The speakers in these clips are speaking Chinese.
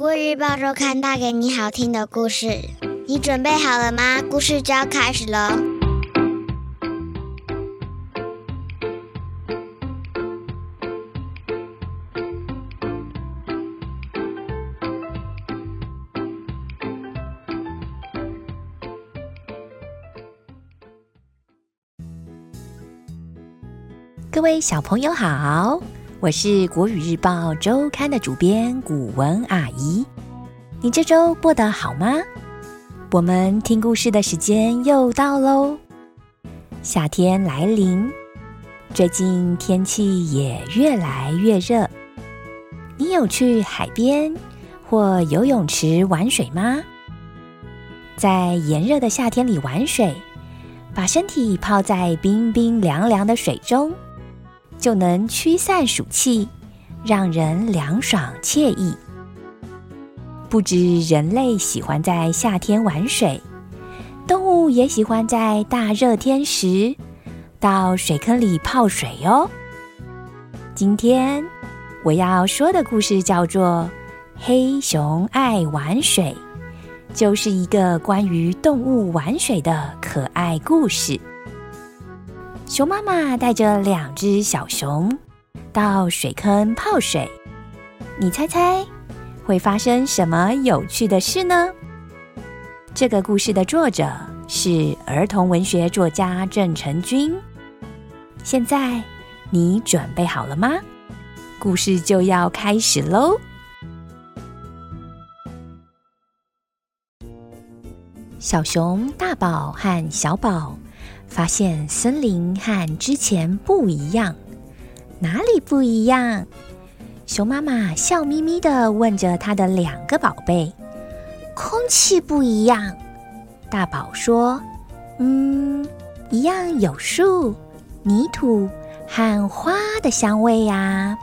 国日报周刊带给你好听的故事，你准备好了吗？故事就要开始喽！各位小朋友好。我是国语日报周刊的主编古文阿姨，你这周过得好吗？我们听故事的时间又到喽。夏天来临，最近天气也越来越热。你有去海边或游泳池玩水吗？在炎热的夏天里玩水，把身体泡在冰冰凉凉的水中。就能驱散暑气，让人凉爽惬意。不止人类喜欢在夏天玩水，动物也喜欢在大热天时到水坑里泡水哦。今天我要说的故事叫做《黑熊爱玩水》，就是一个关于动物玩水的可爱故事。熊妈妈带着两只小熊到水坑泡水，你猜猜会发生什么有趣的事呢？这个故事的作者是儿童文学作家郑成军。现在你准备好了吗？故事就要开始喽！小熊大宝和小宝。发现森林和之前不一样，哪里不一样？熊妈妈笑眯眯的问着她的两个宝贝：“空气不一样。”大宝说：“嗯，一样有树、泥土和花的香味呀。”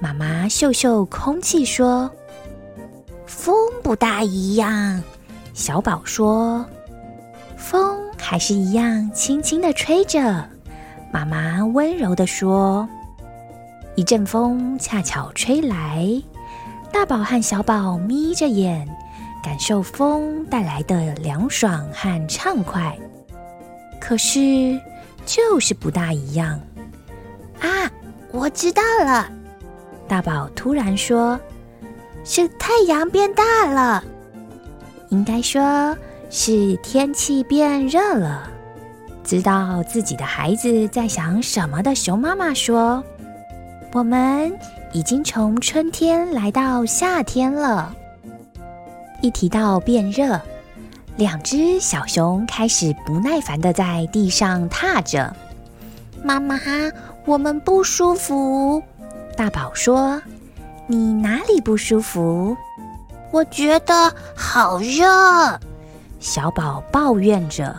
妈妈嗅嗅空气说：“风不大一样。”小宝说：“风。”还是一样轻轻的吹着，妈妈温柔的说：“一阵风恰巧吹来，大宝和小宝眯着眼，感受风带来的凉爽和畅快。可是，就是不大一样。”啊，我知道了！大宝突然说：“是太阳变大了。”应该说。是天气变热了，知道自己的孩子在想什么的熊妈妈说：“我们已经从春天来到夏天了。”一提到变热，两只小熊开始不耐烦的在地上踏着。妈妈，我们不舒服。大宝说：“你哪里不舒服？”我觉得好热。小宝抱怨着，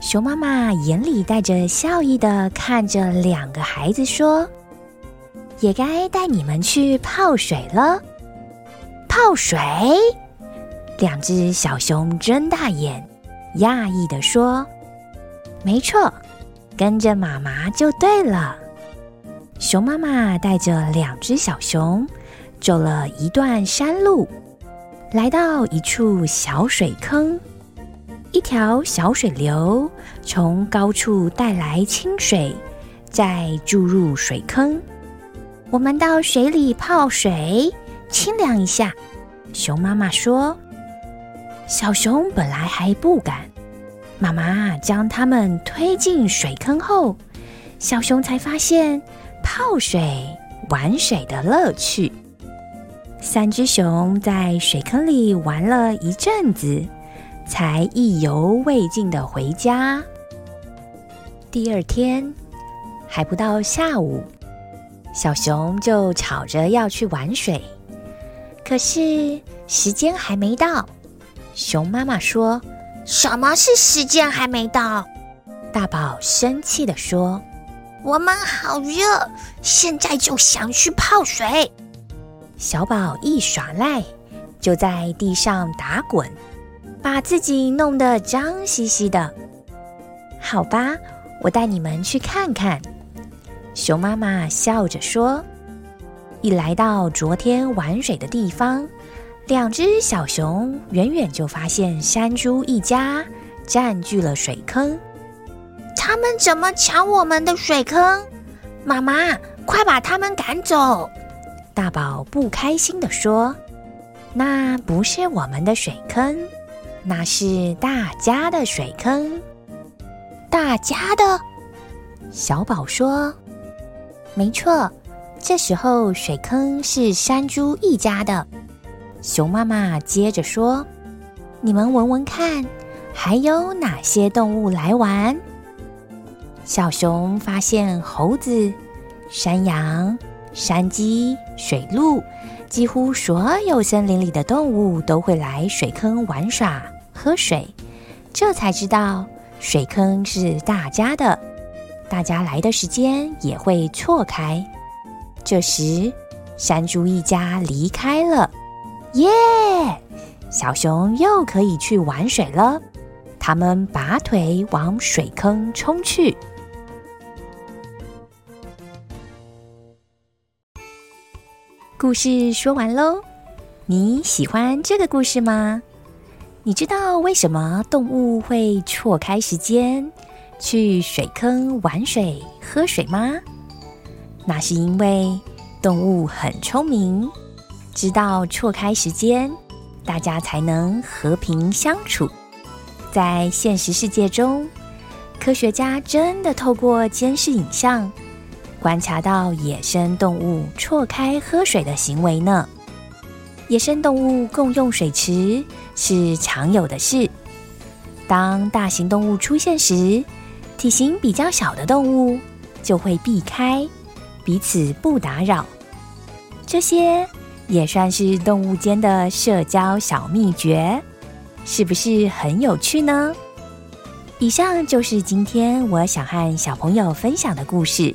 熊妈妈眼里带着笑意的看着两个孩子说：“也该带你们去泡水了。”泡水？两只小熊睁大眼，讶异的说：“没错，跟着妈妈就对了。”熊妈妈带着两只小熊走了一段山路。来到一处小水坑，一条小水流从高处带来清水，再注入水坑。我们到水里泡水，清凉一下。熊妈妈说：“小熊本来还不敢，妈妈将它们推进水坑后，小熊才发现泡水玩水的乐趣。”三只熊在水坑里玩了一阵子，才意犹未尽的回家。第二天还不到下午，小熊就吵着要去玩水，可是时间还没到。熊妈妈说：“什么是时间还没到？”大宝生气地说：“我们好热，现在就想去泡水。”小宝一耍赖，就在地上打滚，把自己弄得脏兮兮的。好吧，我带你们去看看。熊妈妈笑着说：“一来到昨天玩水的地方，两只小熊远远就发现山猪一家占据了水坑。他们怎么抢我们的水坑？妈妈，快把他们赶走！大宝不开心地说：“那不是我们的水坑，那是大家的水坑。”大家的。小宝说：“没错，这时候水坑是山猪一家的。”熊妈妈接着说：“你们闻闻看，还有哪些动物来玩？”小熊发现猴子、山羊、山鸡、水鹿，几乎所有森林里的动物都会来水坑玩耍、喝水。这才知道水坑是大家的，大家来的时间也会错开。这时，山猪一家离开了。耶！小熊又可以去玩水了。他们拔腿往水坑冲去。故事说完喽，你喜欢这个故事吗？你知道为什么动物会错开时间去水坑玩水、喝水吗？那是因为动物很聪明。知道错开时间，大家才能和平相处。在现实世界中，科学家真的透过监视影像，观察到野生动物错开喝水的行为呢。野生动物共用水池是常有的事。当大型动物出现时，体型比较小的动物就会避开，彼此不打扰。这些。也算是动物间的社交小秘诀，是不是很有趣呢？以上就是今天我想和小朋友分享的故事。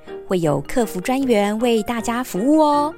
会有客服专员为大家服务哦。